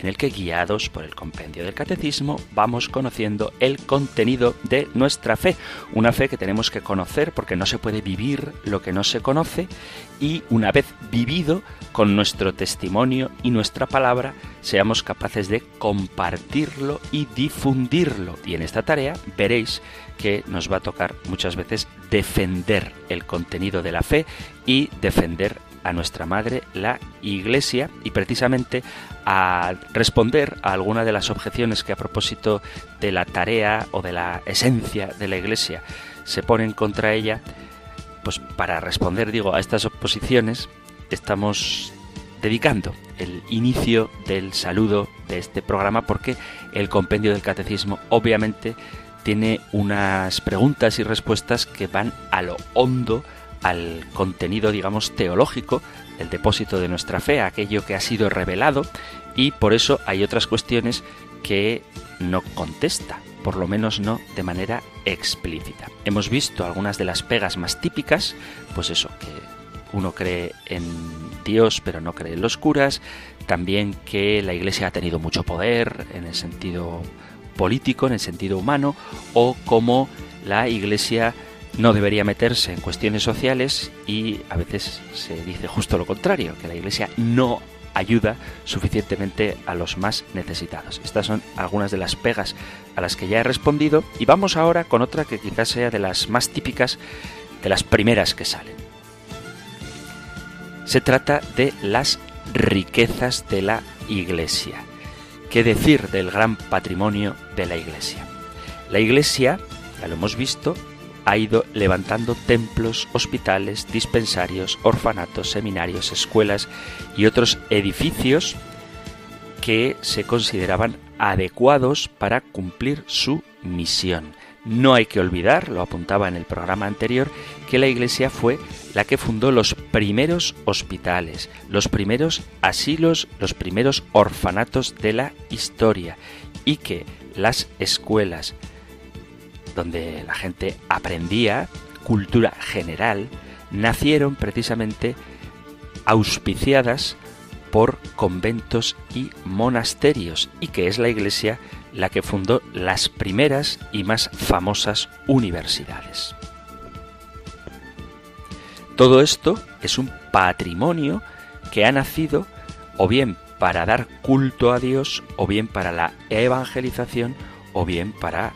en el que guiados por el compendio del catecismo vamos conociendo el contenido de nuestra fe, una fe que tenemos que conocer porque no se puede vivir lo que no se conoce y una vez vivido con nuestro testimonio y nuestra palabra seamos capaces de compartirlo y difundirlo. Y en esta tarea veréis que nos va a tocar muchas veces defender el contenido de la fe y defender a nuestra madre, la Iglesia, y precisamente a responder a alguna de las objeciones que a propósito de la tarea o de la esencia de la Iglesia se ponen contra ella, pues para responder, digo, a estas oposiciones, estamos dedicando el inicio del saludo de este programa porque el compendio del catecismo obviamente tiene unas preguntas y respuestas que van a lo hondo al contenido, digamos, teológico, el depósito de nuestra fe, aquello que ha sido revelado, y por eso hay otras cuestiones que no contesta, por lo menos no de manera explícita. Hemos visto algunas de las pegas más típicas, pues eso, que uno cree en Dios pero no cree en los curas, también que la Iglesia ha tenido mucho poder en el sentido político, en el sentido humano, o como la Iglesia no debería meterse en cuestiones sociales y a veces se dice justo lo contrario, que la Iglesia no ayuda suficientemente a los más necesitados. Estas son algunas de las pegas a las que ya he respondido y vamos ahora con otra que quizás sea de las más típicas, de las primeras que salen. Se trata de las riquezas de la Iglesia. ¿Qué decir del gran patrimonio de la Iglesia? La Iglesia, ya lo hemos visto, ha ido levantando templos, hospitales, dispensarios, orfanatos, seminarios, escuelas y otros edificios que se consideraban adecuados para cumplir su misión. No hay que olvidar, lo apuntaba en el programa anterior, que la Iglesia fue la que fundó los primeros hospitales, los primeros asilos, los primeros orfanatos de la historia y que las escuelas, donde la gente aprendía cultura general, nacieron precisamente auspiciadas por conventos y monasterios y que es la Iglesia la que fundó las primeras y más famosas universidades. Todo esto es un patrimonio que ha nacido o bien para dar culto a Dios, o bien para la evangelización, o bien para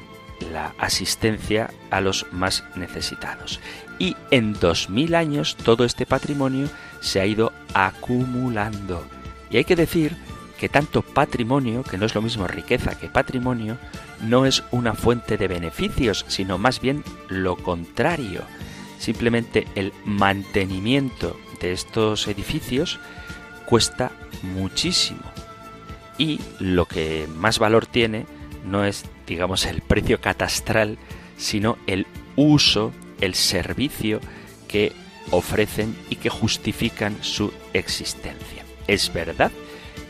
la asistencia a los más necesitados. Y en 2000 años todo este patrimonio se ha ido acumulando. Y hay que decir que tanto patrimonio, que no es lo mismo riqueza que patrimonio, no es una fuente de beneficios, sino más bien lo contrario. Simplemente el mantenimiento de estos edificios cuesta muchísimo. Y lo que más valor tiene no es, digamos, el precio catastral, sino el uso, el servicio que ofrecen y que justifican su existencia. Es verdad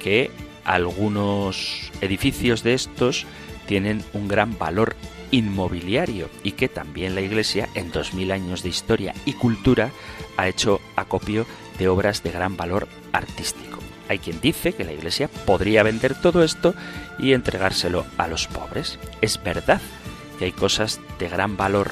que algunos edificios de estos tienen un gran valor inmobiliario y que también la Iglesia en dos mil años de historia y cultura ha hecho acopio de obras de gran valor artístico. Hay quien dice que la Iglesia podría vender todo esto y entregárselo a los pobres. Es verdad que hay cosas de gran valor,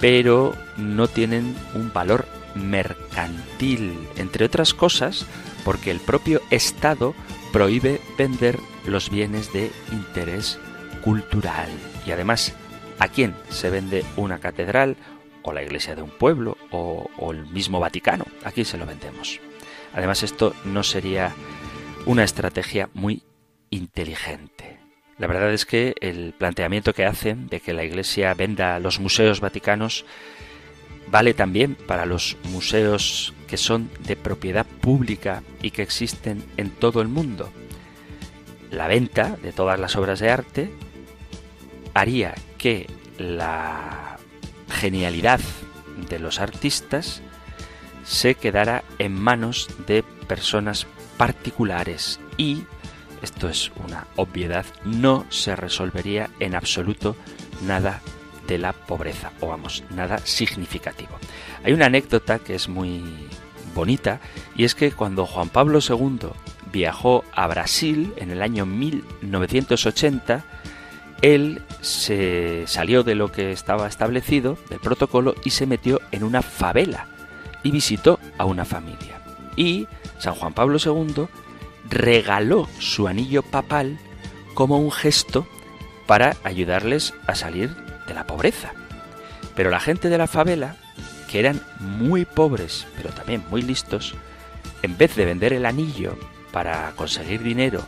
pero no tienen un valor mercantil, entre otras cosas porque el propio Estado prohíbe vender los bienes de interés cultural. Y además, ¿a quién se vende una catedral o la iglesia de un pueblo o, el mismo Vaticano? Aquí se lo vendemos. Además, esto no sería una estrategia muy inteligente. La verdad es que el planteamiento que hacen de que la Iglesia venda los museos vaticanos vale también para los museos que son de propiedad pública y que existen en todo el mundo. La venta de todas las obras de arte haría que la genialidad de los artistas se quedara en manos de personas particulares y, esto es una obviedad, no se resolvería en absoluto nada de la pobreza, o vamos, nada significativo. Hay una anécdota que es muy bonita, y es que cuando Juan Pablo II viajó a Brasil en el año 1980, él se salió de lo que estaba establecido, del protocolo, y se metió en una favela y visitó a una familia. Y San Juan Pablo II regaló su anillo papal como un gesto para ayudarles a salir de la pobreza. Pero la gente de la favela, que eran muy pobres, pero también muy listos, en vez de vender el anillo para conseguir dinero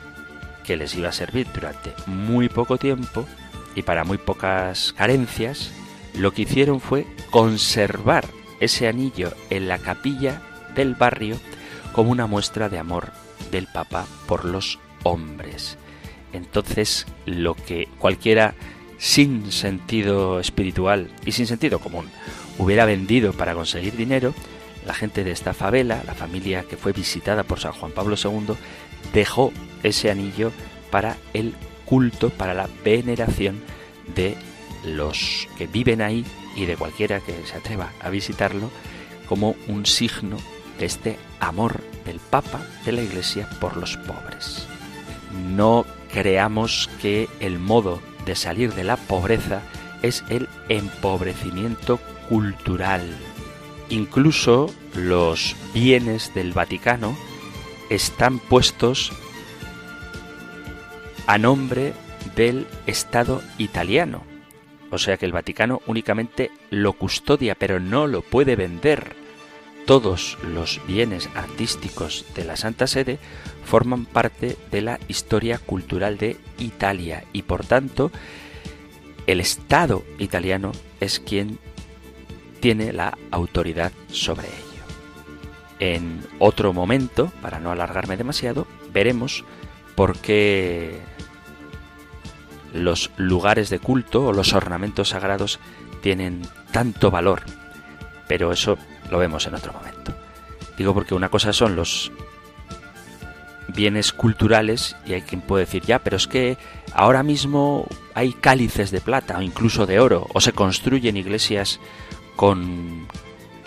que les iba a servir durante muy poco tiempo y para muy pocas carencias, lo que hicieron fue conservar ese anillo en la capilla del barrio como una muestra de amor del Papa por los hombres. Entonces, lo que cualquiera sin sentido espiritual y sin sentido común hubiera vendido para conseguir dinero, la gente de esta favela, la familia que fue visitada por San Juan Pablo II, dejó ese anillo para el culto, para la veneración de los que viven ahí y de cualquiera que se atreva a visitarlo como un signo este amor del Papa de la Iglesia por los pobres. No creamos que el modo de salir de la pobreza es el empobrecimiento cultural. Incluso los bienes del Vaticano están puestos a nombre del Estado italiano. O sea que el Vaticano únicamente lo custodia, pero no lo puede vender. Todos los bienes artísticos de la Santa Sede forman parte de la historia cultural de Italia y por tanto el Estado italiano es quien tiene la autoridad sobre ello. En otro momento, para no alargarme demasiado, veremos por qué los lugares de culto o los ornamentos sagrados tienen tanto valor. Pero eso lo vemos en otro momento. Digo porque una cosa son los bienes culturales y hay quien puede decir, ya, pero es que ahora mismo hay cálices de plata o incluso de oro o se construyen iglesias con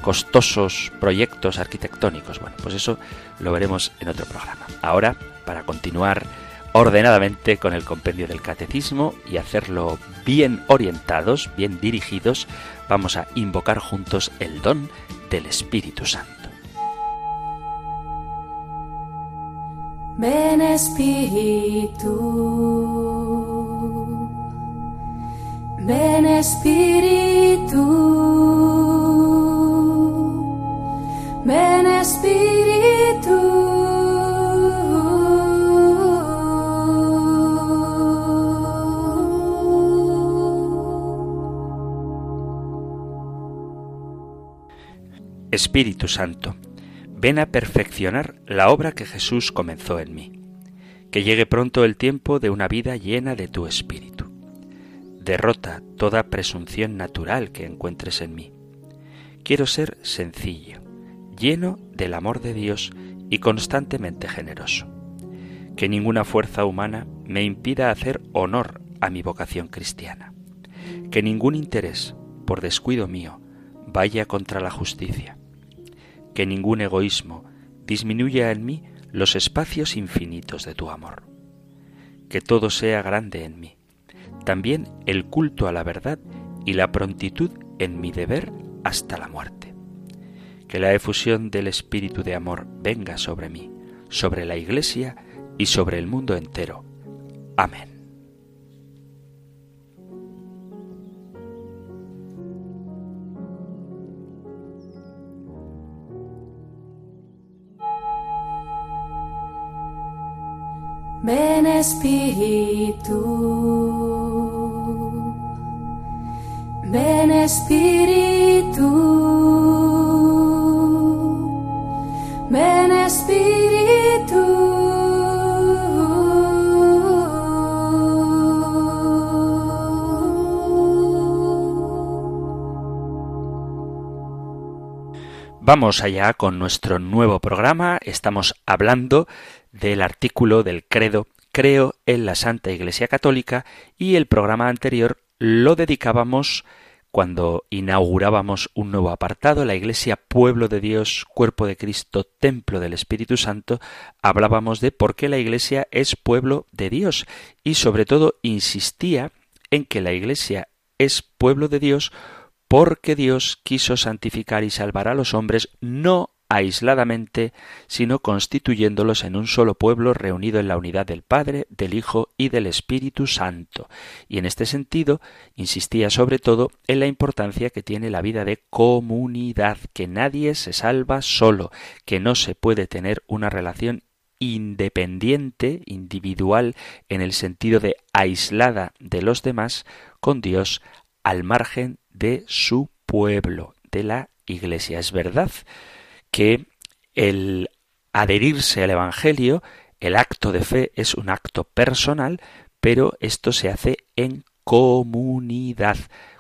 costosos proyectos arquitectónicos. Bueno, pues eso lo veremos en otro programa. Ahora, para continuar ordenadamente con el compendio del catecismo y hacerlo bien orientados, bien dirigidos, vamos a invocar juntos el don del Espíritu Santo. Ven Espíritu, ven Espíritu, ven Espíritu. Espíritu Santo, ven a perfeccionar la obra que Jesús comenzó en mí. Que llegue pronto el tiempo de una vida llena de tu Espíritu. Derrota toda presunción natural que encuentres en mí. Quiero ser sencillo, lleno del amor de Dios y constantemente generoso. Que ninguna fuerza humana me impida hacer honor a mi vocación cristiana. Que ningún interés, por descuido mío, vaya contra la justicia que ningún egoísmo disminuya en mí los espacios infinitos de tu amor. Que todo sea grande en mí, también el culto a la verdad y la prontitud en mi deber hasta la muerte. Que la efusión del Espíritu de amor venga sobre mí, sobre la Iglesia y sobre el mundo entero. Amén. Ven Espíritu, ven Espíritu, ven Espíritu. Vamos allá con nuestro nuevo programa. Estamos hablando del artículo del credo Creo en la Santa Iglesia Católica y el programa anterior lo dedicábamos cuando inaugurábamos un nuevo apartado, la Iglesia Pueblo de Dios, Cuerpo de Cristo, Templo del Espíritu Santo, hablábamos de por qué la Iglesia es pueblo de Dios y sobre todo insistía en que la Iglesia es pueblo de Dios porque Dios quiso santificar y salvar a los hombres no aisladamente, sino constituyéndolos en un solo pueblo reunido en la unidad del Padre, del Hijo y del Espíritu Santo. Y en este sentido, insistía sobre todo en la importancia que tiene la vida de comunidad, que nadie se salva solo, que no se puede tener una relación independiente, individual, en el sentido de aislada de los demás, con Dios al margen de su pueblo, de la Iglesia. Es verdad que el adherirse al Evangelio, el acto de fe es un acto personal, pero esto se hace en comunidad.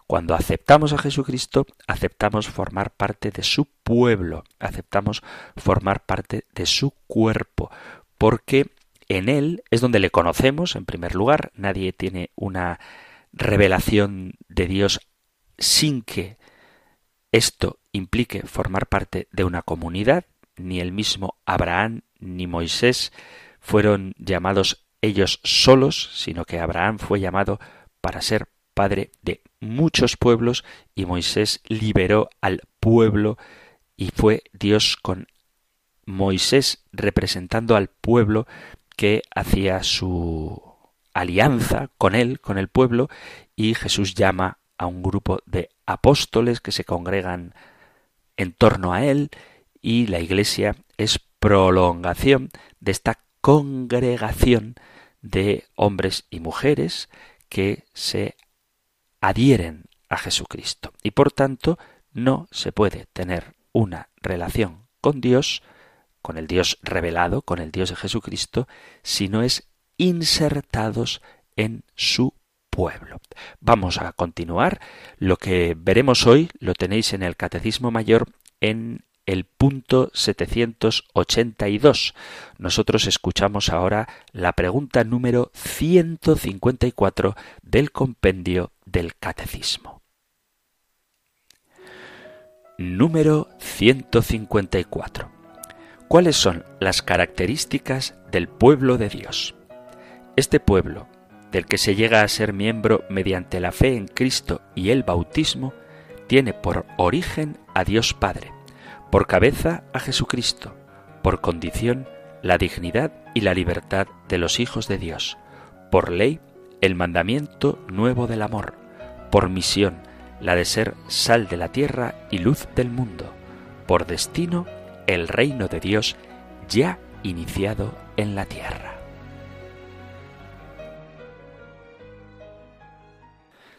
Cuando aceptamos a Jesucristo, aceptamos formar parte de su pueblo, aceptamos formar parte de su cuerpo, porque en Él es donde le conocemos, en primer lugar, nadie tiene una revelación de Dios sin que esto implique formar parte de una comunidad, ni el mismo Abraham ni Moisés fueron llamados ellos solos, sino que Abraham fue llamado para ser padre de muchos pueblos y Moisés liberó al pueblo y fue Dios con Moisés representando al pueblo que hacía su alianza con él, con el pueblo, y Jesús llama a un grupo de apóstoles que se congregan en torno a él y la iglesia es prolongación de esta congregación de hombres y mujeres que se adhieren a Jesucristo. Y por tanto no se puede tener una relación con Dios, con el Dios revelado, con el Dios de Jesucristo, si no es insertados en su pueblo. Vamos a continuar. Lo que veremos hoy lo tenéis en el Catecismo Mayor en el punto 782. Nosotros escuchamos ahora la pregunta número 154 del compendio del Catecismo. Número 154. ¿Cuáles son las características del pueblo de Dios? Este pueblo, del que se llega a ser miembro mediante la fe en Cristo y el bautismo, tiene por origen a Dios Padre, por cabeza a Jesucristo, por condición la dignidad y la libertad de los hijos de Dios, por ley el mandamiento nuevo del amor, por misión la de ser sal de la tierra y luz del mundo, por destino el reino de Dios ya iniciado en la tierra.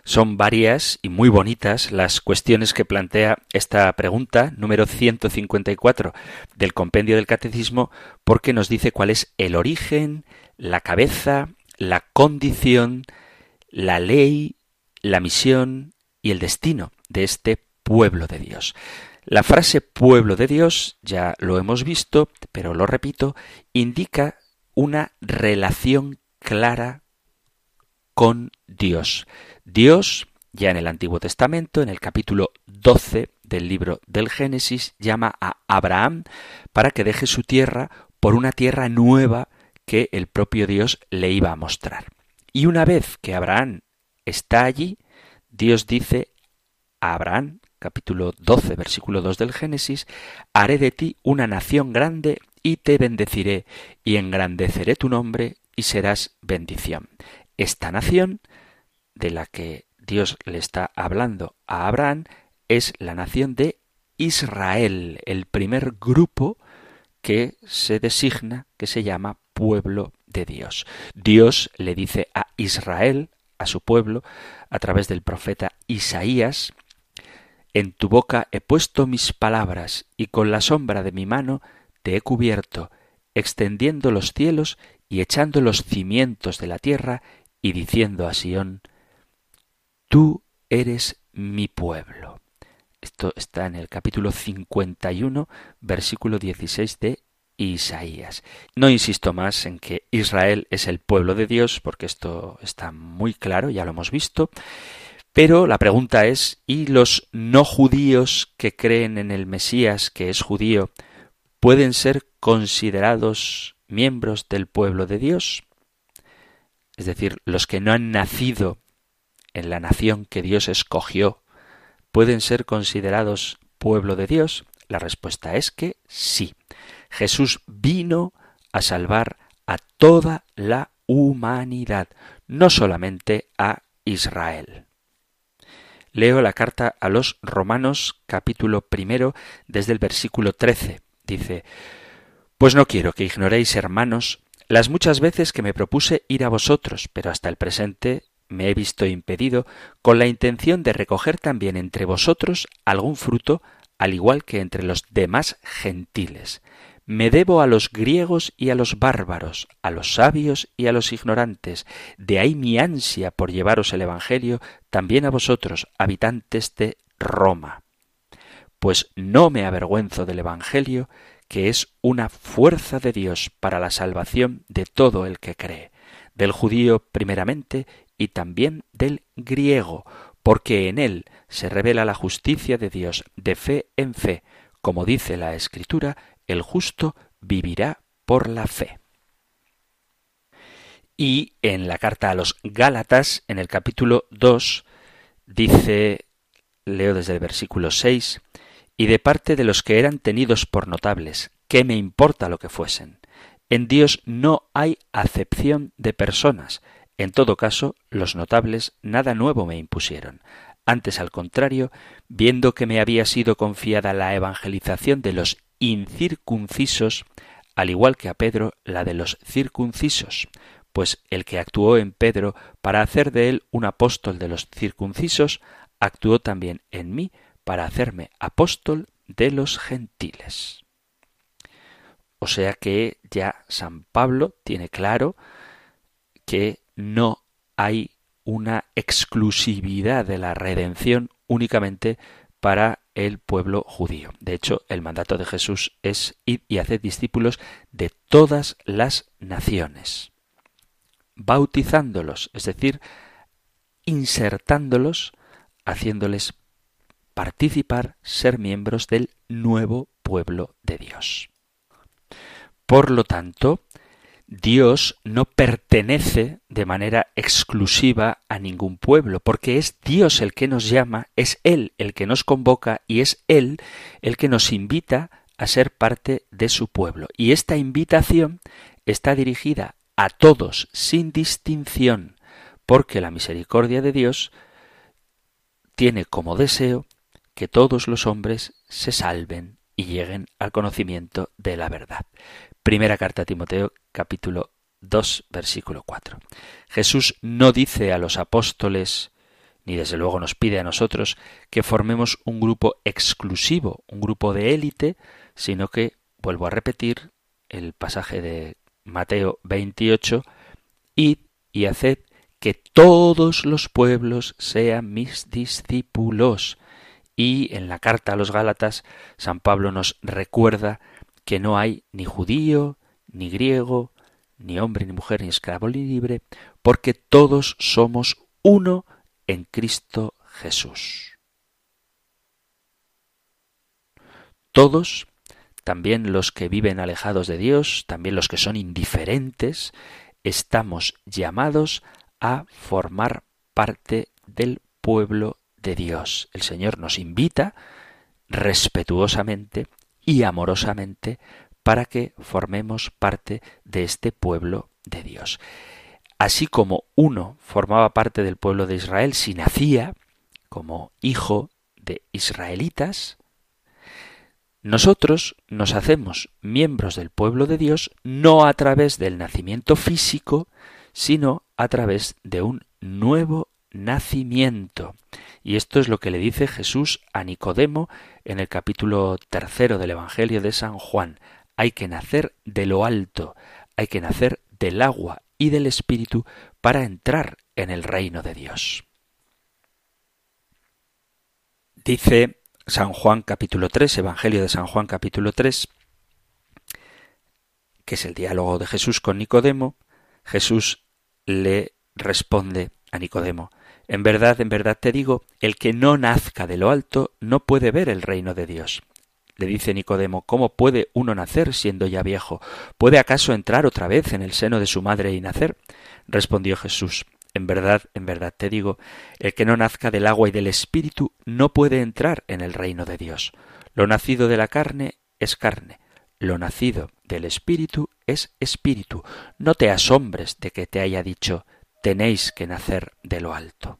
Son varias y muy bonitas las cuestiones que plantea esta pregunta número 154 del compendio del catecismo porque nos dice cuál es el origen, la cabeza, la condición, la ley, la misión y el destino de este pueblo de Dios. La frase pueblo de Dios, ya lo hemos visto, pero lo repito, indica una relación clara con Dios. Dios, ya en el Antiguo Testamento, en el capítulo 12 del libro del Génesis, llama a Abraham para que deje su tierra por una tierra nueva que el propio Dios le iba a mostrar. Y una vez que Abraham está allí, Dios dice a Abraham, capítulo 12, versículo 2 del Génesis, haré de ti una nación grande y te bendeciré y engrandeceré tu nombre y serás bendición. Esta nación de la que Dios le está hablando a Abraham es la nación de Israel, el primer grupo que se designa, que se llama pueblo de Dios. Dios le dice a Israel, a su pueblo, a través del profeta Isaías, En tu boca he puesto mis palabras, y con la sombra de mi mano te he cubierto, extendiendo los cielos y echando los cimientos de la tierra, y diciendo a Sión, Tú eres mi pueblo. Esto está en el capítulo 51, versículo 16 de Isaías. No insisto más en que Israel es el pueblo de Dios, porque esto está muy claro, ya lo hemos visto. Pero la pregunta es, ¿y los no judíos que creen en el Mesías, que es judío, pueden ser considerados miembros del pueblo de Dios? Es decir, los que no han nacido en la nación que Dios escogió, ¿pueden ser considerados pueblo de Dios? La respuesta es que sí. Jesús vino a salvar a toda la humanidad, no solamente a Israel. Leo la carta a los Romanos capítulo primero desde el versículo 13. Dice, Pues no quiero que ignoréis, hermanos, las muchas veces que me propuse ir a vosotros, pero hasta el presente me he visto impedido con la intención de recoger también entre vosotros algún fruto, al igual que entre los demás gentiles. Me debo a los griegos y a los bárbaros, a los sabios y a los ignorantes. De ahí mi ansia por llevaros el Evangelio también a vosotros, habitantes de Roma. Pues no me avergüenzo del Evangelio, que es una fuerza de Dios para la salvación de todo el que cree, del judío primeramente y también del griego, porque en él se revela la justicia de Dios de fe en fe, como dice la Escritura, el justo vivirá por la fe. Y en la carta a los Gálatas, en el capítulo 2, dice, leo desde el versículo 6, y de parte de los que eran tenidos por notables, ¿qué me importa lo que fuesen? En Dios no hay acepción de personas. En todo caso, los notables nada nuevo me impusieron. Antes, al contrario, viendo que me había sido confiada la evangelización de los incircuncisos, al igual que a Pedro la de los circuncisos, pues el que actuó en Pedro para hacer de él un apóstol de los circuncisos, actuó también en mí para hacerme apóstol de los gentiles. O sea que ya San Pablo tiene claro que no hay una exclusividad de la redención únicamente para el pueblo judío. De hecho, el mandato de Jesús es ir y hacer discípulos de todas las naciones, bautizándolos, es decir, insertándolos, haciéndoles participar, ser miembros del nuevo pueblo de Dios. Por lo tanto, Dios no pertenece de manera exclusiva a ningún pueblo, porque es Dios el que nos llama, es Él el que nos convoca y es Él el que nos invita a ser parte de su pueblo. Y esta invitación está dirigida a todos sin distinción, porque la misericordia de Dios tiene como deseo que todos los hombres se salven y lleguen al conocimiento de la verdad. Primera carta a Timoteo capítulo 2 versículo 4. Jesús no dice a los apóstoles, ni desde luego nos pide a nosotros, que formemos un grupo exclusivo, un grupo de élite, sino que, vuelvo a repetir, el pasaje de Mateo 28, id y haced que todos los pueblos sean mis discípulos. Y en la carta a los Gálatas, San Pablo nos recuerda que no hay ni judío, ni griego, ni hombre, ni mujer, ni esclavo, ni libre, porque todos somos uno en Cristo Jesús. Todos, también los que viven alejados de Dios, también los que son indiferentes, estamos llamados a formar parte del pueblo de Dios. El Señor nos invita respetuosamente y amorosamente para que formemos parte de este pueblo de Dios. Así como uno formaba parte del pueblo de Israel si nacía como hijo de israelitas, nosotros nos hacemos miembros del pueblo de Dios no a través del nacimiento físico, sino a través de un nuevo nacimiento. Y esto es lo que le dice Jesús a Nicodemo en el capítulo tercero del Evangelio de San Juan. Hay que nacer de lo alto, hay que nacer del agua y del Espíritu para entrar en el reino de Dios. Dice San Juan capítulo 3, Evangelio de San Juan capítulo 3, que es el diálogo de Jesús con Nicodemo, Jesús le responde a Nicodemo, en verdad, en verdad te digo, el que no nazca de lo alto no puede ver el reino de Dios. Le dice Nicodemo, ¿cómo puede uno nacer siendo ya viejo? ¿Puede acaso entrar otra vez en el seno de su madre y nacer? Respondió Jesús, en verdad, en verdad te digo, el que no nazca del agua y del espíritu no puede entrar en el reino de Dios. Lo nacido de la carne es carne, lo nacido del espíritu es espíritu. No te asombres de que te haya dicho, tenéis que nacer de lo alto.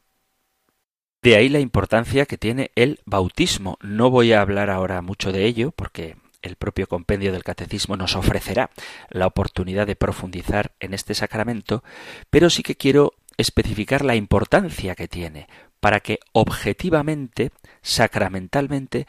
De ahí la importancia que tiene el bautismo. No voy a hablar ahora mucho de ello porque el propio compendio del catecismo nos ofrecerá la oportunidad de profundizar en este sacramento, pero sí que quiero especificar la importancia que tiene para que objetivamente, sacramentalmente,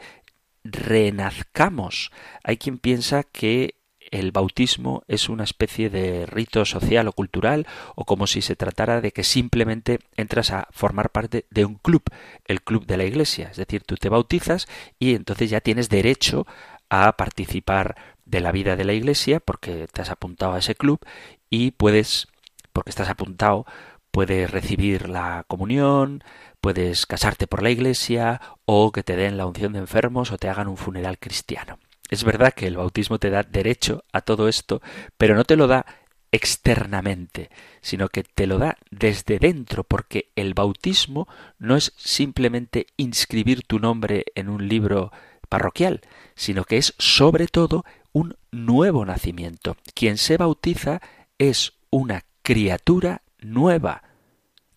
renazcamos. Hay quien piensa que el bautismo es una especie de rito social o cultural o como si se tratara de que simplemente entras a formar parte de un club, el club de la iglesia. Es decir, tú te bautizas y entonces ya tienes derecho a participar de la vida de la iglesia porque te has apuntado a ese club y puedes, porque estás apuntado, puedes recibir la comunión, puedes casarte por la iglesia o que te den la unción de enfermos o te hagan un funeral cristiano. Es verdad que el bautismo te da derecho a todo esto, pero no te lo da externamente, sino que te lo da desde dentro, porque el bautismo no es simplemente inscribir tu nombre en un libro parroquial, sino que es sobre todo un nuevo nacimiento. Quien se bautiza es una criatura nueva,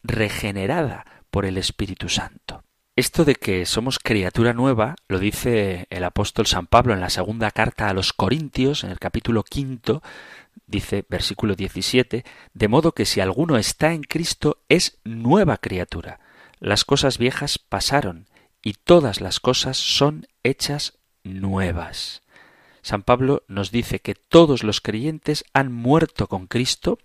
regenerada por el Espíritu Santo. Esto de que somos criatura nueva lo dice el apóstol San Pablo en la segunda carta a los Corintios, en el capítulo quinto, dice versículo 17, de modo que si alguno está en Cristo es nueva criatura. Las cosas viejas pasaron y todas las cosas son hechas nuevas. San Pablo nos dice que todos los creyentes han muerto con Cristo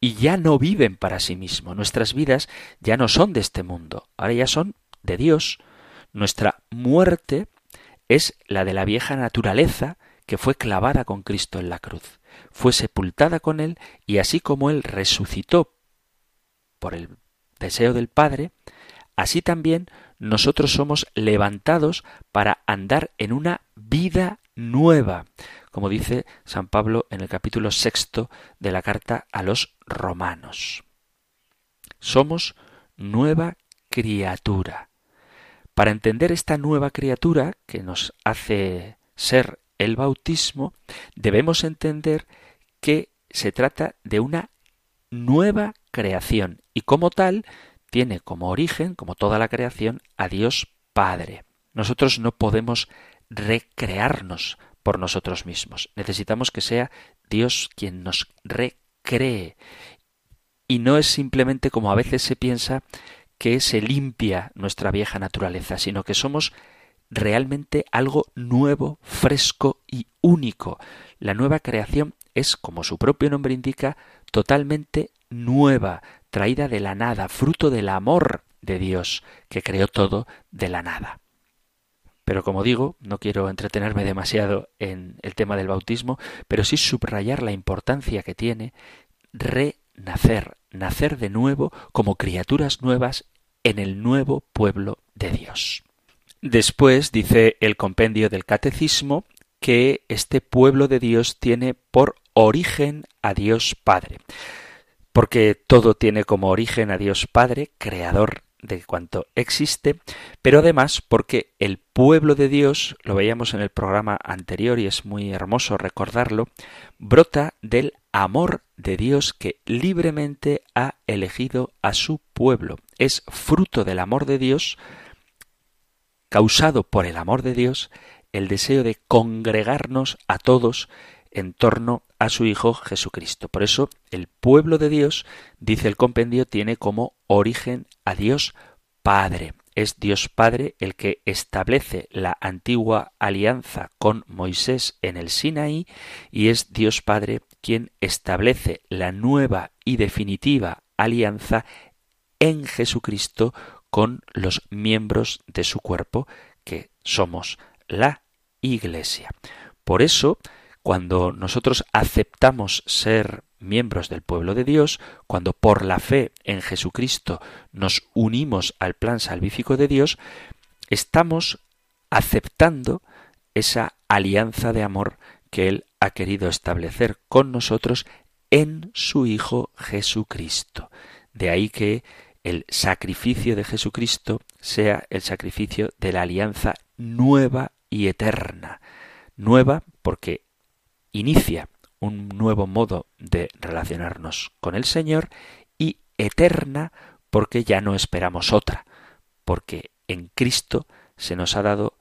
y ya no viven para sí mismos. Nuestras vidas ya no son de este mundo, ahora ya son de Dios, nuestra muerte es la de la vieja naturaleza que fue clavada con Cristo en la cruz, fue sepultada con Él y así como Él resucitó por el deseo del Padre, así también nosotros somos levantados para andar en una vida nueva, como dice San Pablo en el capítulo sexto de la carta a los romanos. Somos nueva criatura. Para entender esta nueva criatura que nos hace ser el bautismo, debemos entender que se trata de una nueva creación y como tal tiene como origen, como toda la creación, a Dios Padre. Nosotros no podemos recrearnos por nosotros mismos. Necesitamos que sea Dios quien nos recree. Y no es simplemente como a veces se piensa que se limpia nuestra vieja naturaleza, sino que somos realmente algo nuevo, fresco y único. La nueva creación es, como su propio nombre indica, totalmente nueva, traída de la nada, fruto del amor de Dios, que creó todo de la nada. Pero como digo, no quiero entretenerme demasiado en el tema del bautismo, pero sí subrayar la importancia que tiene renacer, nacer de nuevo como criaturas nuevas en el nuevo pueblo de Dios. Después dice el compendio del Catecismo que este pueblo de Dios tiene por origen a Dios Padre, porque todo tiene como origen a Dios Padre, creador de cuanto existe, pero además porque el pueblo de Dios, lo veíamos en el programa anterior y es muy hermoso recordarlo, brota del amor de Dios que libremente ha elegido a su pueblo. Es fruto del amor de Dios, causado por el amor de Dios, el deseo de congregarnos a todos en torno a su Hijo Jesucristo. Por eso el pueblo de Dios, dice el compendio, tiene como origen a Dios Padre. Es Dios Padre el que establece la antigua alianza con Moisés en el Sinaí y es Dios Padre quien establece la nueva y definitiva alianza en Jesucristo con los miembros de su cuerpo, que somos la Iglesia. Por eso, cuando nosotros aceptamos ser miembros del pueblo de Dios, cuando por la fe en Jesucristo nos unimos al plan salvífico de Dios, estamos aceptando esa alianza de amor que Él ha querido establecer con nosotros en su Hijo Jesucristo. De ahí que el sacrificio de Jesucristo sea el sacrificio de la alianza nueva y eterna. Nueva porque inicia un nuevo modo de relacionarnos con el Señor y eterna porque ya no esperamos otra, porque en Cristo se nos ha dado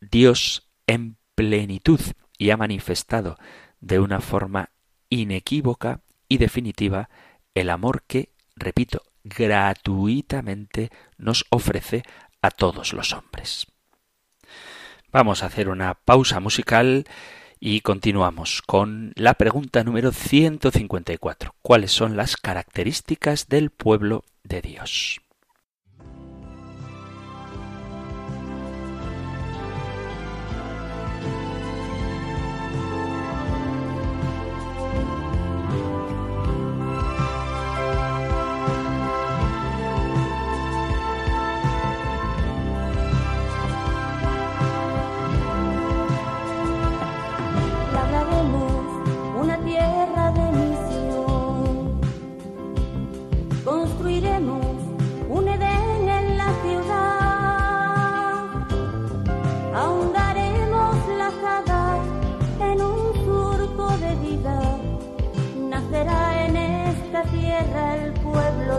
Dios en plenitud y ha manifestado de una forma inequívoca y definitiva el amor que, repito, gratuitamente nos ofrece a todos los hombres. Vamos a hacer una pausa musical y continuamos con la pregunta número 154. ¿Cuáles son las características del pueblo de Dios?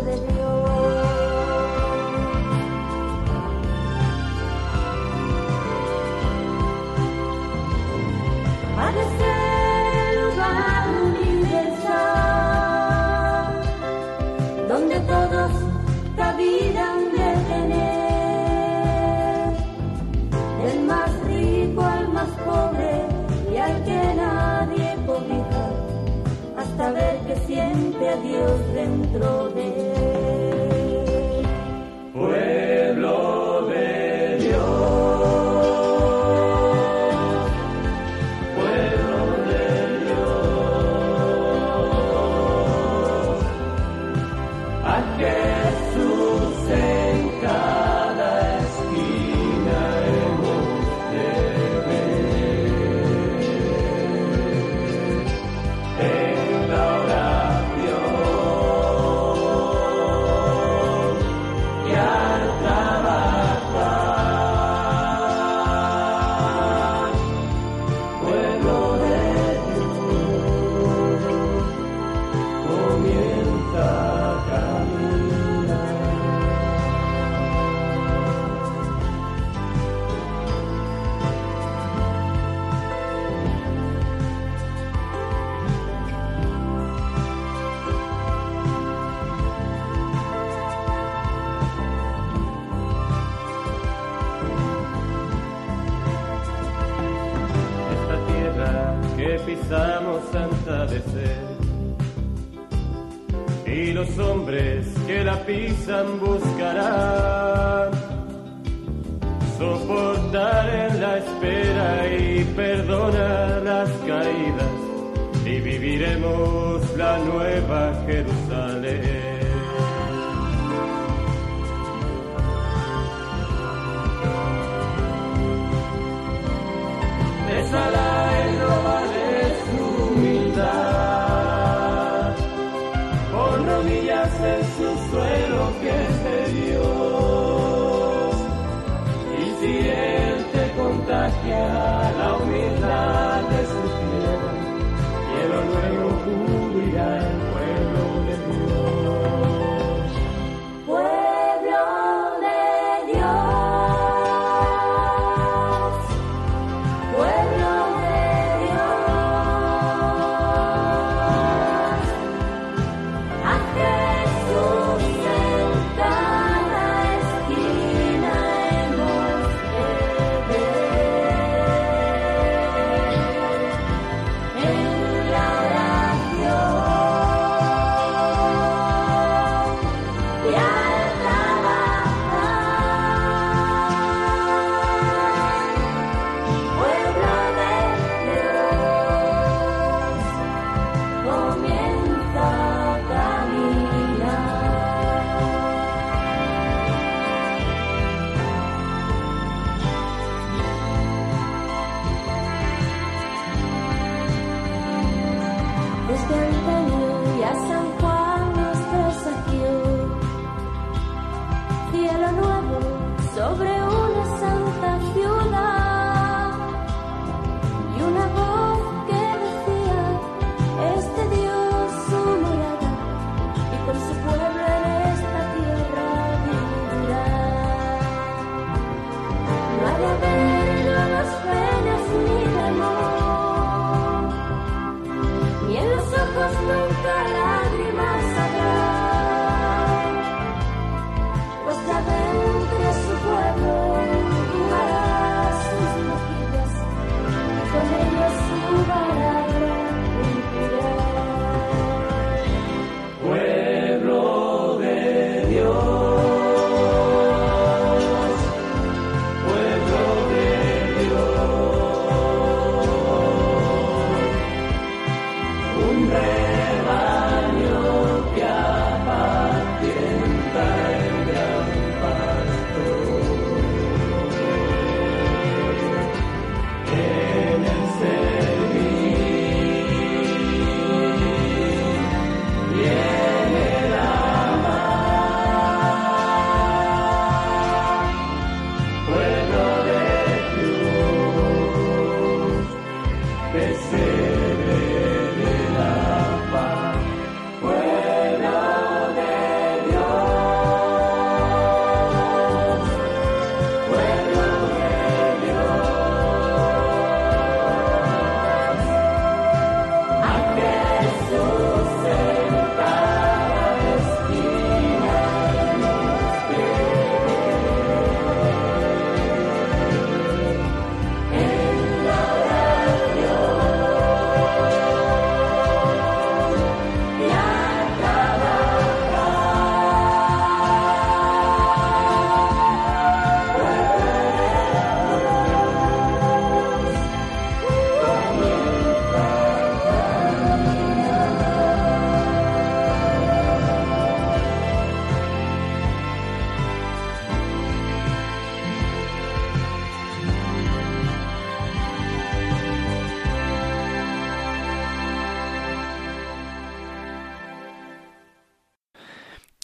de siente a Dios dentro de él. Pueblo de Dios, pueblo de Dios, aquel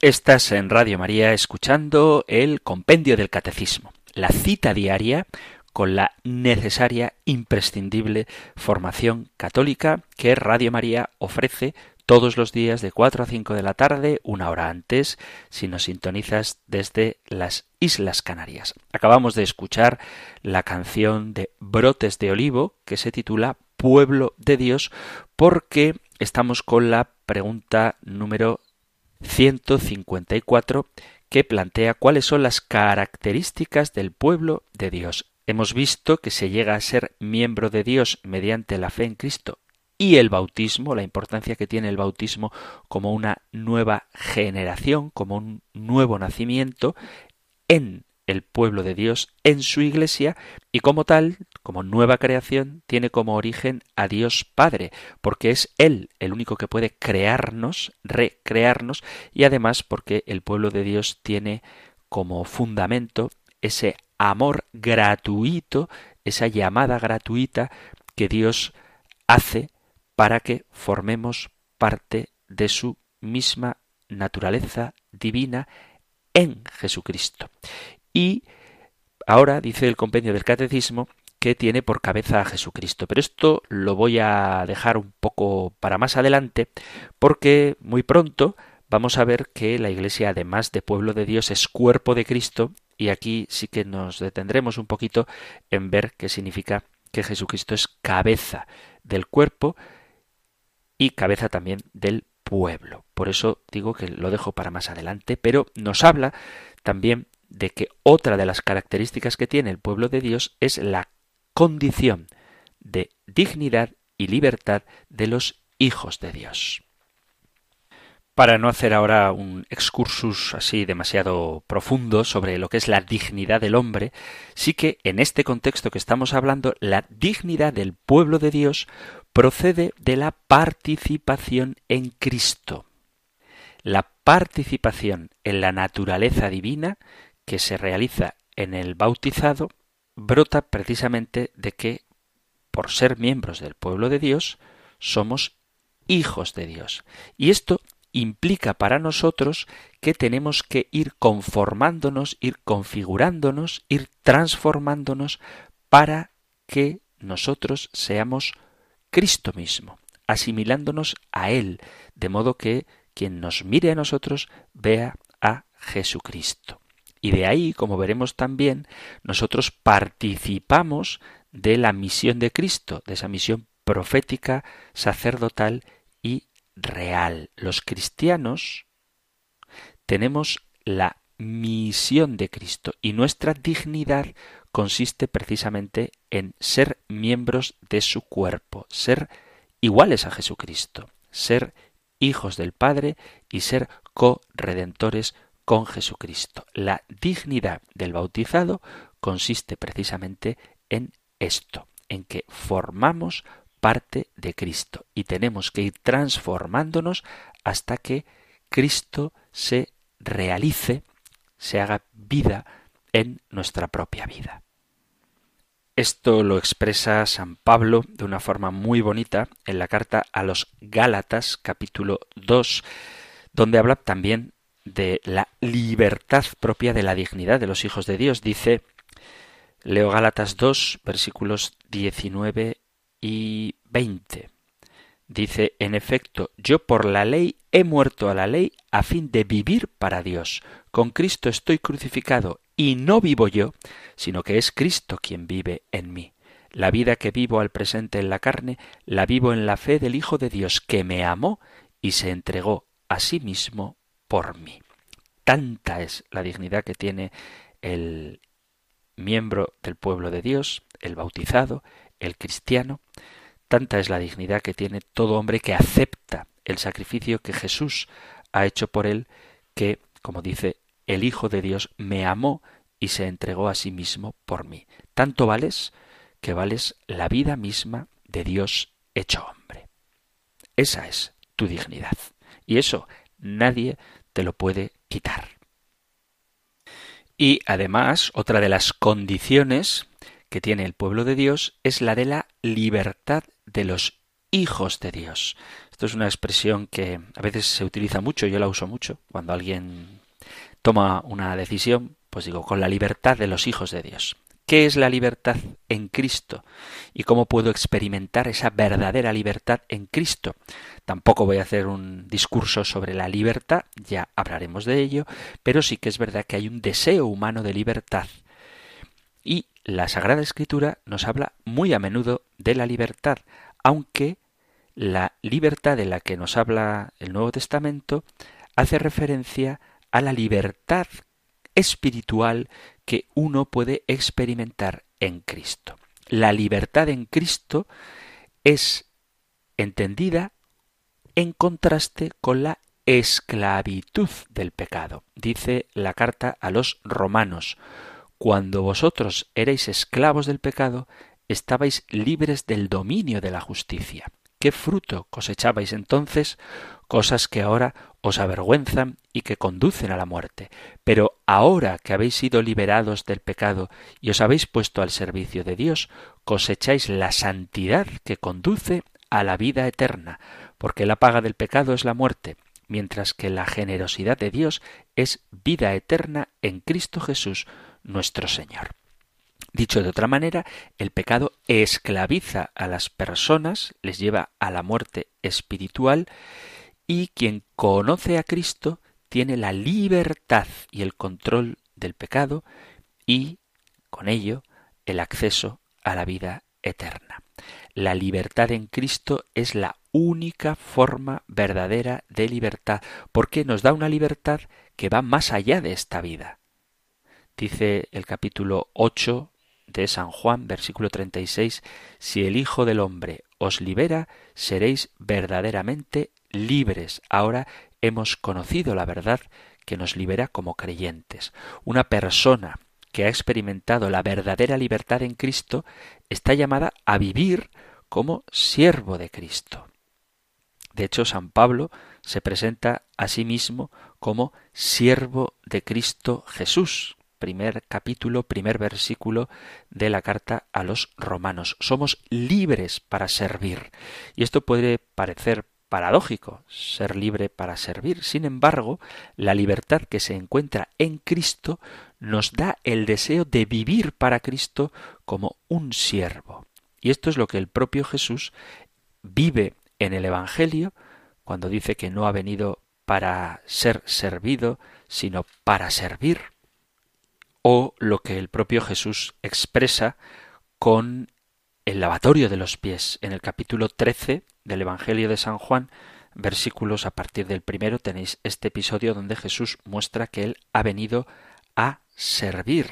Estás en Radio María escuchando el Compendio del Catecismo, la cita diaria con la necesaria, imprescindible formación católica que Radio María ofrece todos los días de 4 a 5 de la tarde, una hora antes, si nos sintonizas desde las Islas Canarias. Acabamos de escuchar la canción de Brotes de Olivo que se titula Pueblo de Dios porque estamos con la pregunta número 154 que plantea cuáles son las características del pueblo de Dios. Hemos visto que se llega a ser miembro de Dios mediante la fe en Cristo y el bautismo, la importancia que tiene el bautismo como una nueva generación, como un nuevo nacimiento en el pueblo de Dios en su iglesia y como tal, como nueva creación, tiene como origen a Dios Padre, porque es Él el único que puede crearnos, recrearnos y además porque el pueblo de Dios tiene como fundamento ese amor gratuito, esa llamada gratuita que Dios hace para que formemos parte de su misma naturaleza divina en Jesucristo. Y ahora dice el compendio del catecismo que tiene por cabeza a Jesucristo. Pero esto lo voy a dejar un poco para más adelante porque muy pronto vamos a ver que la Iglesia, además de pueblo de Dios, es cuerpo de Cristo y aquí sí que nos detendremos un poquito en ver qué significa que Jesucristo es cabeza del cuerpo y cabeza también del pueblo. Por eso digo que lo dejo para más adelante, pero nos habla también de que otra de las características que tiene el pueblo de Dios es la condición de dignidad y libertad de los hijos de Dios. Para no hacer ahora un excursus así demasiado profundo sobre lo que es la dignidad del hombre, sí que en este contexto que estamos hablando, la dignidad del pueblo de Dios procede de la participación en Cristo. La participación en la naturaleza divina que se realiza en el bautizado brota precisamente de que, por ser miembros del pueblo de Dios, somos hijos de Dios. Y esto implica para nosotros que tenemos que ir conformándonos, ir configurándonos, ir transformándonos para que nosotros seamos Cristo mismo, asimilándonos a Él, de modo que quien nos mire a nosotros vea a Jesucristo. Y de ahí, como veremos también, nosotros participamos de la misión de Cristo, de esa misión profética, sacerdotal y real. Los cristianos tenemos la misión de Cristo y nuestra dignidad consiste precisamente en ser miembros de su cuerpo, ser iguales a Jesucristo, ser hijos del Padre y ser co-redentores con Jesucristo. La dignidad del bautizado consiste precisamente en esto, en que formamos parte de Cristo y tenemos que ir transformándonos hasta que Cristo se realice, se haga vida en nuestra propia vida. Esto lo expresa San Pablo de una forma muy bonita en la carta a los Gálatas capítulo 2, donde habla también de la libertad propia de la dignidad de los hijos de Dios. Dice, leo Gálatas 2, versículos 19 y 20. Dice, en efecto, yo por la ley he muerto a la ley a fin de vivir para Dios. Con Cristo estoy crucificado y no vivo yo, sino que es Cristo quien vive en mí. La vida que vivo al presente en la carne, la vivo en la fe del Hijo de Dios que me amó y se entregó a sí mismo por mí. Tanta es la dignidad que tiene el miembro del pueblo de Dios, el bautizado, el cristiano, tanta es la dignidad que tiene todo hombre que acepta el sacrificio que Jesús ha hecho por él, que, como dice, el Hijo de Dios me amó y se entregó a sí mismo por mí. Tanto vales que vales la vida misma de Dios hecho hombre. Esa es tu dignidad. Y eso nadie te lo puede quitar. Y además, otra de las condiciones que tiene el pueblo de Dios es la de la libertad de los hijos de Dios. Esto es una expresión que a veces se utiliza mucho, yo la uso mucho, cuando alguien toma una decisión, pues digo, con la libertad de los hijos de Dios. ¿Qué es la libertad en Cristo? ¿Y cómo puedo experimentar esa verdadera libertad en Cristo? Tampoco voy a hacer un discurso sobre la libertad, ya hablaremos de ello, pero sí que es verdad que hay un deseo humano de libertad. Y la Sagrada Escritura nos habla muy a menudo de la libertad, aunque la libertad de la que nos habla el Nuevo Testamento hace referencia a la libertad espiritual que uno puede experimentar en Cristo. La libertad en Cristo es entendida en contraste con la esclavitud del pecado. Dice la carta a los romanos, cuando vosotros erais esclavos del pecado, estabais libres del dominio de la justicia. ¿Qué fruto cosechabais entonces? Cosas que ahora os avergüenzan y que conducen a la muerte. Pero ahora que habéis sido liberados del pecado y os habéis puesto al servicio de Dios, cosecháis la santidad que conduce a la vida eterna, porque la paga del pecado es la muerte, mientras que la generosidad de Dios es vida eterna en Cristo Jesús nuestro Señor. Dicho de otra manera, el pecado esclaviza a las personas, les lleva a la muerte espiritual, y quien conoce a Cristo tiene la libertad y el control del pecado y, con ello, el acceso a la vida eterna. La libertad en Cristo es la única forma verdadera de libertad, porque nos da una libertad que va más allá de esta vida. Dice el capítulo 8 de San Juan, versículo 36, Si el Hijo del Hombre os libera, seréis verdaderamente libres. Ahora hemos conocido la verdad que nos libera como creyentes. Una persona que ha experimentado la verdadera libertad en Cristo está llamada a vivir como siervo de Cristo. De hecho, San Pablo se presenta a sí mismo como siervo de Cristo Jesús. Primer capítulo, primer versículo de la carta a los romanos. Somos libres para servir. Y esto puede parecer paradójico, ser libre para servir. Sin embargo, la libertad que se encuentra en Cristo nos da el deseo de vivir para Cristo como un siervo. Y esto es lo que el propio Jesús vive en el Evangelio cuando dice que no ha venido para ser servido, sino para servir. O lo que el propio Jesús expresa con el lavatorio de los pies. En el capítulo 13 del Evangelio de San Juan, versículos a partir del primero, tenéis este episodio donde Jesús muestra que Él ha venido a servir.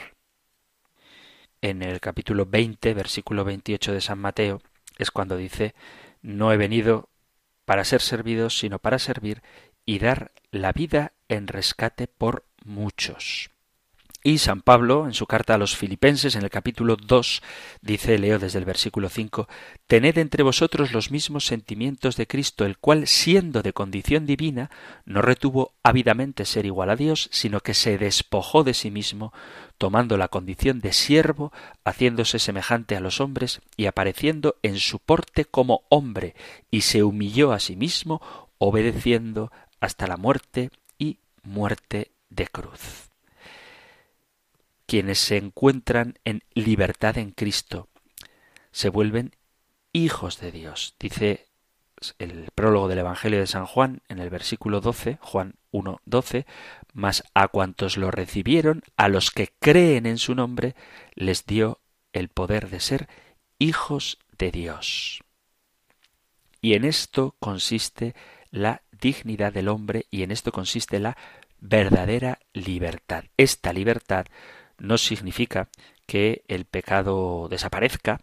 En el capítulo 20, versículo 28 de San Mateo, es cuando dice, no he venido para ser servido, sino para servir y dar la vida en rescate por muchos. Y San Pablo, en su carta a los filipenses, en el capítulo 2, dice, leo desde el versículo 5, Tened entre vosotros los mismos sentimientos de Cristo, el cual, siendo de condición divina, no retuvo ávidamente ser igual a Dios, sino que se despojó de sí mismo, tomando la condición de siervo, haciéndose semejante a los hombres, y apareciendo en su porte como hombre, y se humilló a sí mismo, obedeciendo hasta la muerte y muerte de cruz quienes se encuentran en libertad en Cristo se vuelven hijos de Dios. Dice el prólogo del Evangelio de San Juan en el versículo 12, Juan 1, 12, mas a cuantos lo recibieron, a los que creen en su nombre, les dio el poder de ser hijos de Dios. Y en esto consiste la dignidad del hombre y en esto consiste la verdadera libertad. Esta libertad no significa que el pecado desaparezca,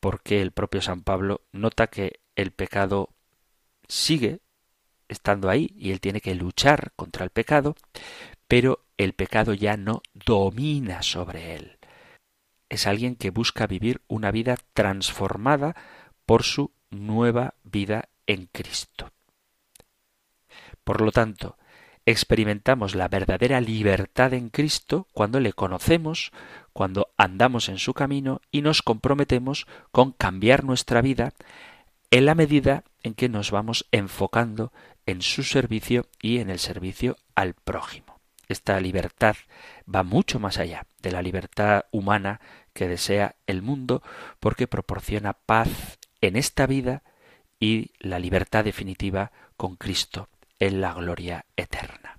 porque el propio San Pablo nota que el pecado sigue estando ahí y él tiene que luchar contra el pecado, pero el pecado ya no domina sobre él. Es alguien que busca vivir una vida transformada por su nueva vida en Cristo. Por lo tanto, experimentamos la verdadera libertad en Cristo cuando le conocemos, cuando andamos en su camino y nos comprometemos con cambiar nuestra vida en la medida en que nos vamos enfocando en su servicio y en el servicio al prójimo. Esta libertad va mucho más allá de la libertad humana que desea el mundo porque proporciona paz en esta vida y la libertad definitiva con Cristo en la gloria eterna.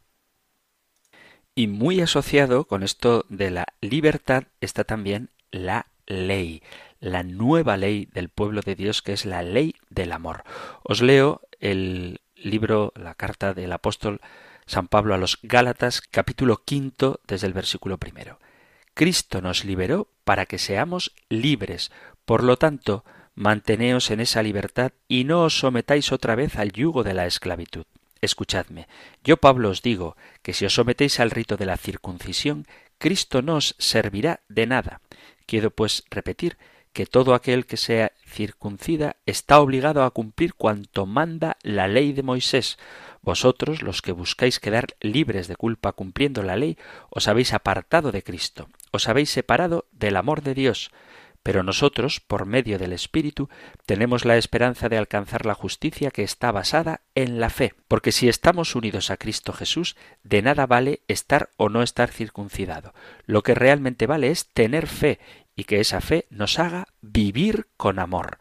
Y muy asociado con esto de la libertad está también la ley, la nueva ley del pueblo de Dios que es la ley del amor. Os leo el libro, la carta del apóstol San Pablo a los Gálatas, capítulo quinto, desde el versículo primero. Cristo nos liberó para que seamos libres. Por lo tanto, manteneos en esa libertad y no os sometáis otra vez al yugo de la esclavitud. Escuchadme, yo Pablo os digo que si os sometéis al rito de la circuncisión, Cristo no os servirá de nada. Quiero pues repetir que todo aquel que sea circuncida está obligado a cumplir cuanto manda la ley de Moisés. Vosotros, los que buscáis quedar libres de culpa cumpliendo la ley, os habéis apartado de Cristo, os habéis separado del amor de Dios. Pero nosotros, por medio del Espíritu, tenemos la esperanza de alcanzar la justicia que está basada en la fe, porque si estamos unidos a Cristo Jesús, de nada vale estar o no estar circuncidado. Lo que realmente vale es tener fe y que esa fe nos haga vivir con amor.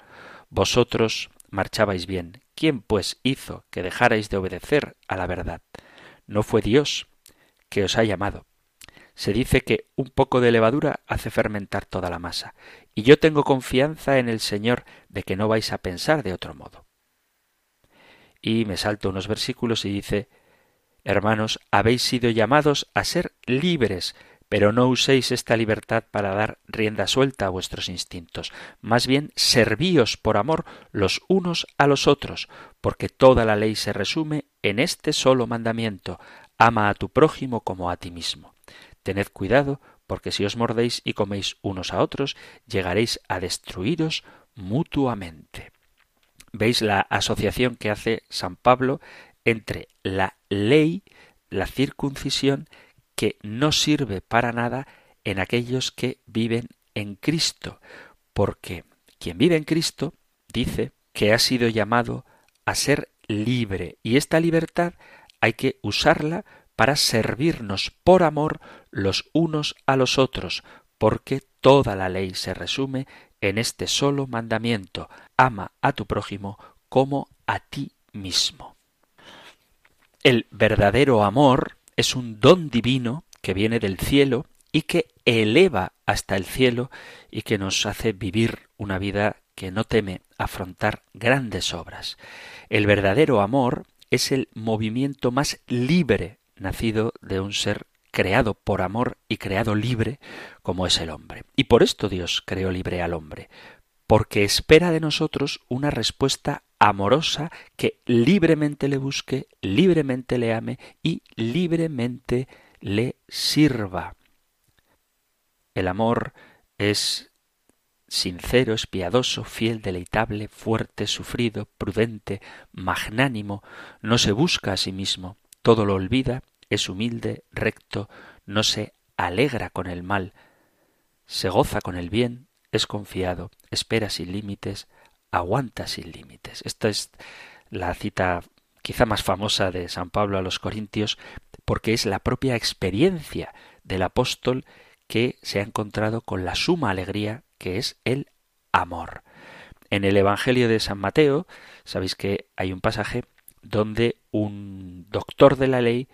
Vosotros marchabais bien. ¿Quién pues hizo que dejarais de obedecer a la verdad? No fue Dios que os ha llamado. Se dice que un poco de levadura hace fermentar toda la masa, y yo tengo confianza en el Señor de que no vais a pensar de otro modo. Y me salto unos versículos y dice Hermanos, habéis sido llamados a ser libres, pero no uséis esta libertad para dar rienda suelta a vuestros instintos. Más bien, servíos por amor los unos a los otros, porque toda la ley se resume en este solo mandamiento ama a tu prójimo como a ti mismo. Tened cuidado, porque si os mordéis y coméis unos a otros, llegaréis a destruiros mutuamente. ¿Veis la asociación que hace San Pablo entre la ley, la circuncisión que no sirve para nada en aquellos que viven en Cristo, porque quien vive en Cristo dice que ha sido llamado a ser libre y esta libertad hay que usarla para servirnos por amor los unos a los otros, porque toda la ley se resume en este solo mandamiento ama a tu prójimo como a ti mismo. El verdadero amor es un don divino que viene del cielo y que eleva hasta el cielo y que nos hace vivir una vida que no teme afrontar grandes obras. El verdadero amor es el movimiento más libre nacido de un ser creado por amor y creado libre como es el hombre. Y por esto Dios creó libre al hombre, porque espera de nosotros una respuesta amorosa que libremente le busque, libremente le ame y libremente le sirva. El amor es sincero, es piadoso, fiel, deleitable, fuerte, sufrido, prudente, magnánimo, no se busca a sí mismo, todo lo olvida, es humilde, recto, no se alegra con el mal, se goza con el bien, es confiado, espera sin límites, aguanta sin límites. Esta es la cita quizá más famosa de San Pablo a los Corintios, porque es la propia experiencia del apóstol que se ha encontrado con la suma alegría que es el amor. En el Evangelio de San Mateo, sabéis que hay un pasaje donde un doctor de la ley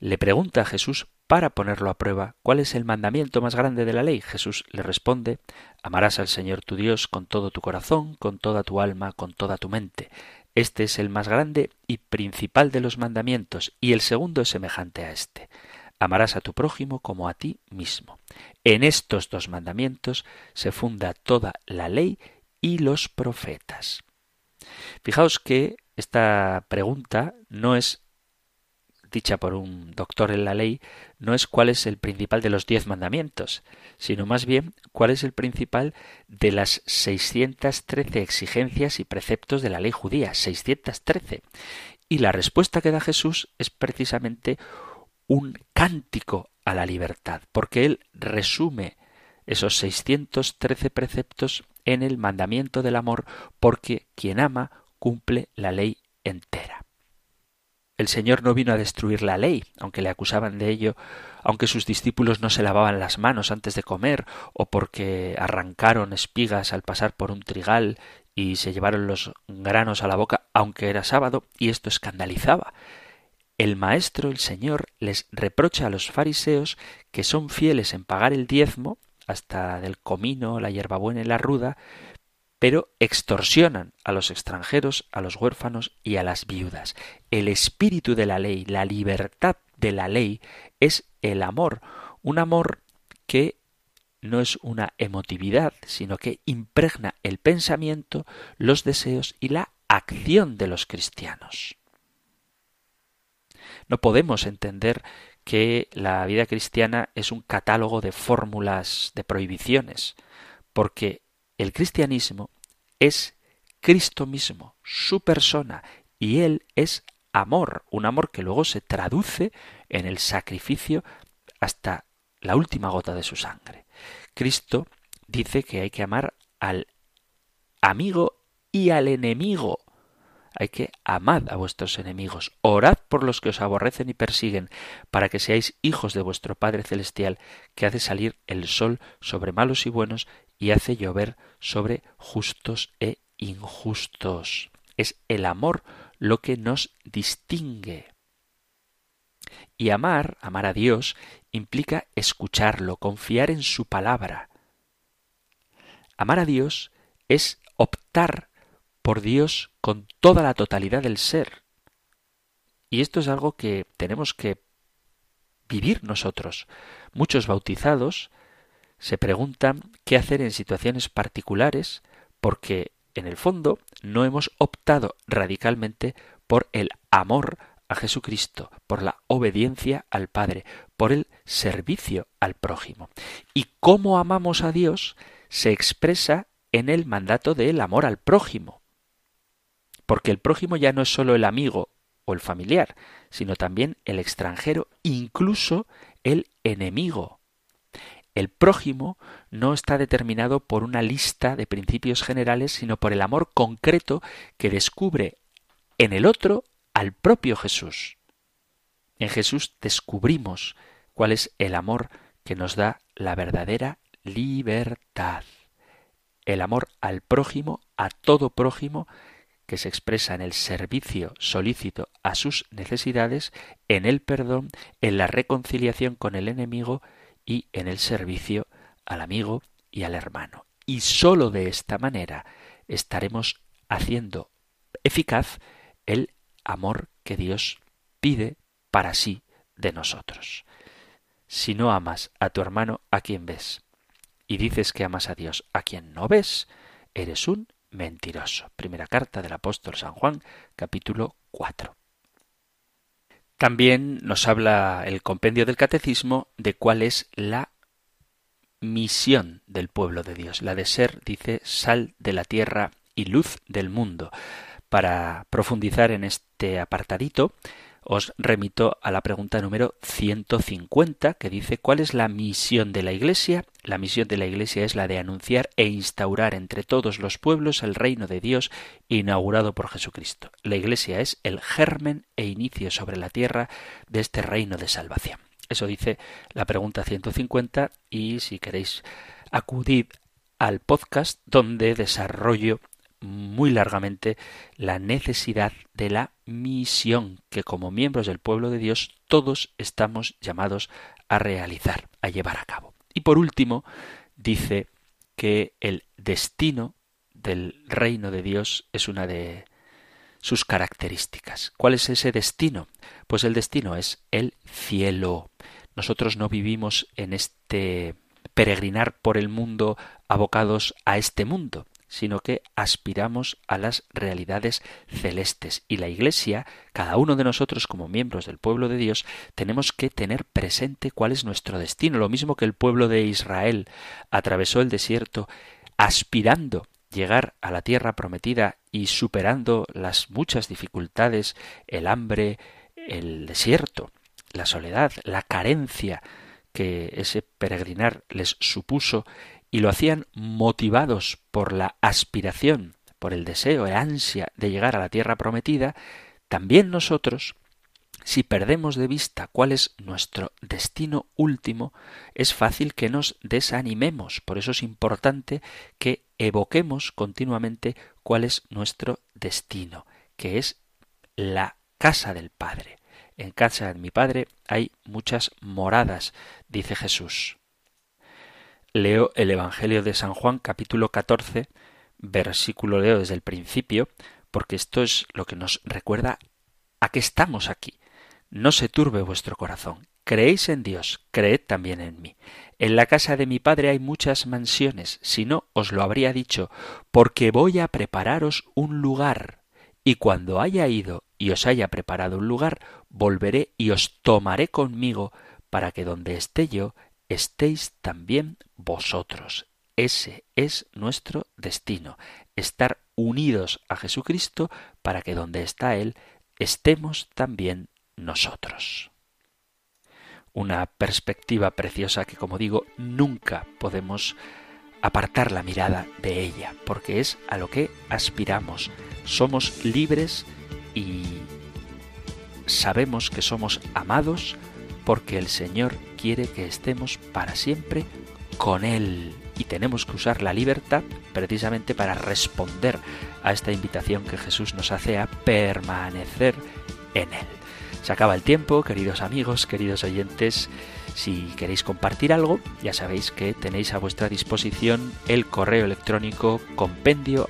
le pregunta a Jesús para ponerlo a prueba cuál es el mandamiento más grande de la ley. Jesús le responde Amarás al Señor tu Dios con todo tu corazón, con toda tu alma, con toda tu mente. Este es el más grande y principal de los mandamientos, y el segundo es semejante a este. Amarás a tu prójimo como a ti mismo. En estos dos mandamientos se funda toda la ley y los profetas. Fijaos que esta pregunta no es dicha por un doctor en la ley, no es cuál es el principal de los diez mandamientos, sino más bien cuál es el principal de las 613 exigencias y preceptos de la ley judía, 613. Y la respuesta que da Jesús es precisamente un cántico a la libertad, porque él resume esos 613 preceptos en el mandamiento del amor, porque quien ama cumple la ley entera. El Señor no vino a destruir la ley, aunque le acusaban de ello, aunque sus discípulos no se lavaban las manos antes de comer, o porque arrancaron espigas al pasar por un trigal y se llevaron los granos a la boca, aunque era sábado, y esto escandalizaba. El Maestro, el Señor, les reprocha a los fariseos que son fieles en pagar el diezmo, hasta del comino, la hierbabuena y la ruda, pero extorsionan a los extranjeros, a los huérfanos y a las viudas. El espíritu de la ley, la libertad de la ley, es el amor, un amor que no es una emotividad, sino que impregna el pensamiento, los deseos y la acción de los cristianos. No podemos entender que la vida cristiana es un catálogo de fórmulas, de prohibiciones, porque el cristianismo es Cristo mismo, su persona, y Él es amor, un amor que luego se traduce en el sacrificio hasta la última gota de su sangre. Cristo dice que hay que amar al amigo y al enemigo. Hay que amar a vuestros enemigos, orad por los que os aborrecen y persiguen, para que seáis hijos de vuestro Padre Celestial, que hace salir el sol sobre malos y buenos y hace llover sobre justos e injustos. Es el amor lo que nos distingue. Y amar, amar a Dios, implica escucharlo, confiar en su palabra. Amar a Dios es optar por Dios con toda la totalidad del ser. Y esto es algo que tenemos que vivir nosotros. Muchos bautizados se preguntan qué hacer en situaciones particulares porque en el fondo no hemos optado radicalmente por el amor a Jesucristo, por la obediencia al Padre, por el servicio al prójimo. Y cómo amamos a Dios se expresa en el mandato del amor al prójimo. Porque el prójimo ya no es solo el amigo o el familiar, sino también el extranjero, incluso el enemigo. El prójimo no está determinado por una lista de principios generales, sino por el amor concreto que descubre en el otro al propio Jesús. En Jesús descubrimos cuál es el amor que nos da la verdadera libertad. El amor al prójimo, a todo prójimo, que se expresa en el servicio solícito a sus necesidades, en el perdón, en la reconciliación con el enemigo y en el servicio al amigo y al hermano. Y sólo de esta manera estaremos haciendo eficaz el amor que Dios pide para sí de nosotros. Si no amas a tu hermano a quien ves y dices que amas a Dios a quien no ves, eres un mentiroso. Primera carta del apóstol San Juan, capítulo 4. También nos habla el compendio del catecismo de cuál es la misión del pueblo de Dios, la de ser, dice, sal de la tierra y luz del mundo. Para profundizar en este apartadito, os remito a la pregunta número 150 que dice ¿cuál es la misión de la Iglesia? La misión de la Iglesia es la de anunciar e instaurar entre todos los pueblos el reino de Dios inaugurado por Jesucristo. La Iglesia es el germen e inicio sobre la tierra de este reino de salvación. Eso dice la pregunta 150 y si queréis acudir al podcast donde desarrollo muy largamente la necesidad de la misión que como miembros del pueblo de Dios todos estamos llamados a realizar, a llevar a cabo. Y por último, dice que el destino del reino de Dios es una de sus características. ¿Cuál es ese destino? Pues el destino es el cielo. Nosotros no vivimos en este peregrinar por el mundo abocados a este mundo, sino que aspiramos a las realidades celestes. Y la Iglesia, cada uno de nosotros como miembros del pueblo de Dios, tenemos que tener presente cuál es nuestro destino. Lo mismo que el pueblo de Israel atravesó el desierto aspirando llegar a la tierra prometida y superando las muchas dificultades, el hambre, el desierto, la soledad, la carencia que ese peregrinar les supuso y lo hacían motivados por la aspiración por el deseo, el ansia de llegar a la tierra prometida, también nosotros, si perdemos de vista cuál es nuestro destino último, es fácil que nos desanimemos. Por eso es importante que evoquemos continuamente cuál es nuestro destino, que es la casa del Padre. En casa de mi Padre hay muchas moradas, dice Jesús. Leo el Evangelio de San Juan capítulo 14, versículo leo desde el principio, porque esto es lo que nos recuerda a qué estamos aquí. No se turbe vuestro corazón. Creéis en Dios, creed también en mí. En la casa de mi Padre hay muchas mansiones, si no os lo habría dicho, porque voy a prepararos un lugar. Y cuando haya ido y os haya preparado un lugar, volveré y os tomaré conmigo, para que donde esté yo, estéis también vosotros. Ese es nuestro destino, estar unidos a Jesucristo para que donde está Él estemos también nosotros. Una perspectiva preciosa que, como digo, nunca podemos apartar la mirada de ella, porque es a lo que aspiramos. Somos libres y sabemos que somos amados porque el Señor quiere que estemos para siempre con Él. Y tenemos que usar la libertad precisamente para responder a esta invitación que Jesús nos hace a permanecer en Él. Se acaba el tiempo, queridos amigos, queridos oyentes. Si queréis compartir algo, ya sabéis que tenéis a vuestra disposición el correo electrónico compendio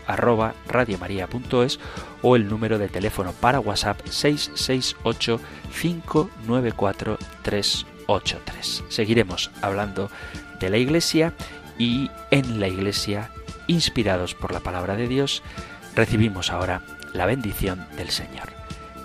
o el número de teléfono para WhatsApp 668 594 383. Seguiremos hablando de la Iglesia y en la Iglesia, inspirados por la palabra de Dios, recibimos ahora la bendición del Señor.